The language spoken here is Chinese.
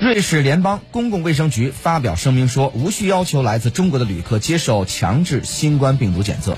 瑞士联邦公共卫生局发表声明说无需要求来自中国的旅客接受强制新冠病毒检测。